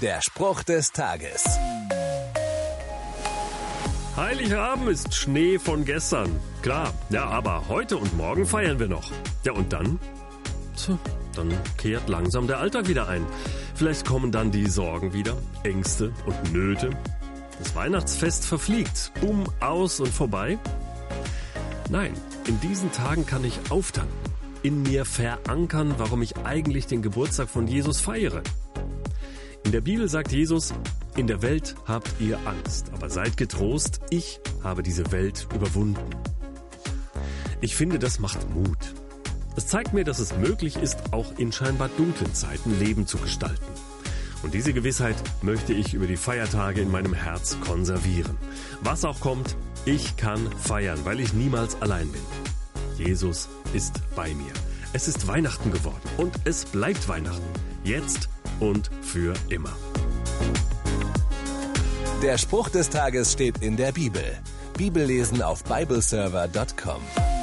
Der Spruch des Tages. Heiligabend ist Schnee von gestern. Klar, ja, aber heute und morgen feiern wir noch. Ja, und dann? Tja, dann kehrt langsam der Alltag wieder ein. Vielleicht kommen dann die Sorgen wieder, Ängste und Nöte. Das Weihnachtsfest verfliegt, um, aus und vorbei. Nein, in diesen Tagen kann ich auftanken, in mir verankern, warum ich eigentlich den Geburtstag von Jesus feiere. In der Bibel sagt Jesus, in der Welt habt ihr Angst, aber seid getrost, ich habe diese Welt überwunden. Ich finde, das macht Mut. Es zeigt mir, dass es möglich ist, auch in scheinbar dunklen Zeiten Leben zu gestalten. Und diese Gewissheit möchte ich über die Feiertage in meinem Herz konservieren. Was auch kommt, ich kann feiern, weil ich niemals allein bin. Jesus ist bei mir. Es ist Weihnachten geworden und es bleibt Weihnachten. Jetzt und für immer. Der Spruch des Tages steht in der Bibel. Bibellesen auf bibleserver.com.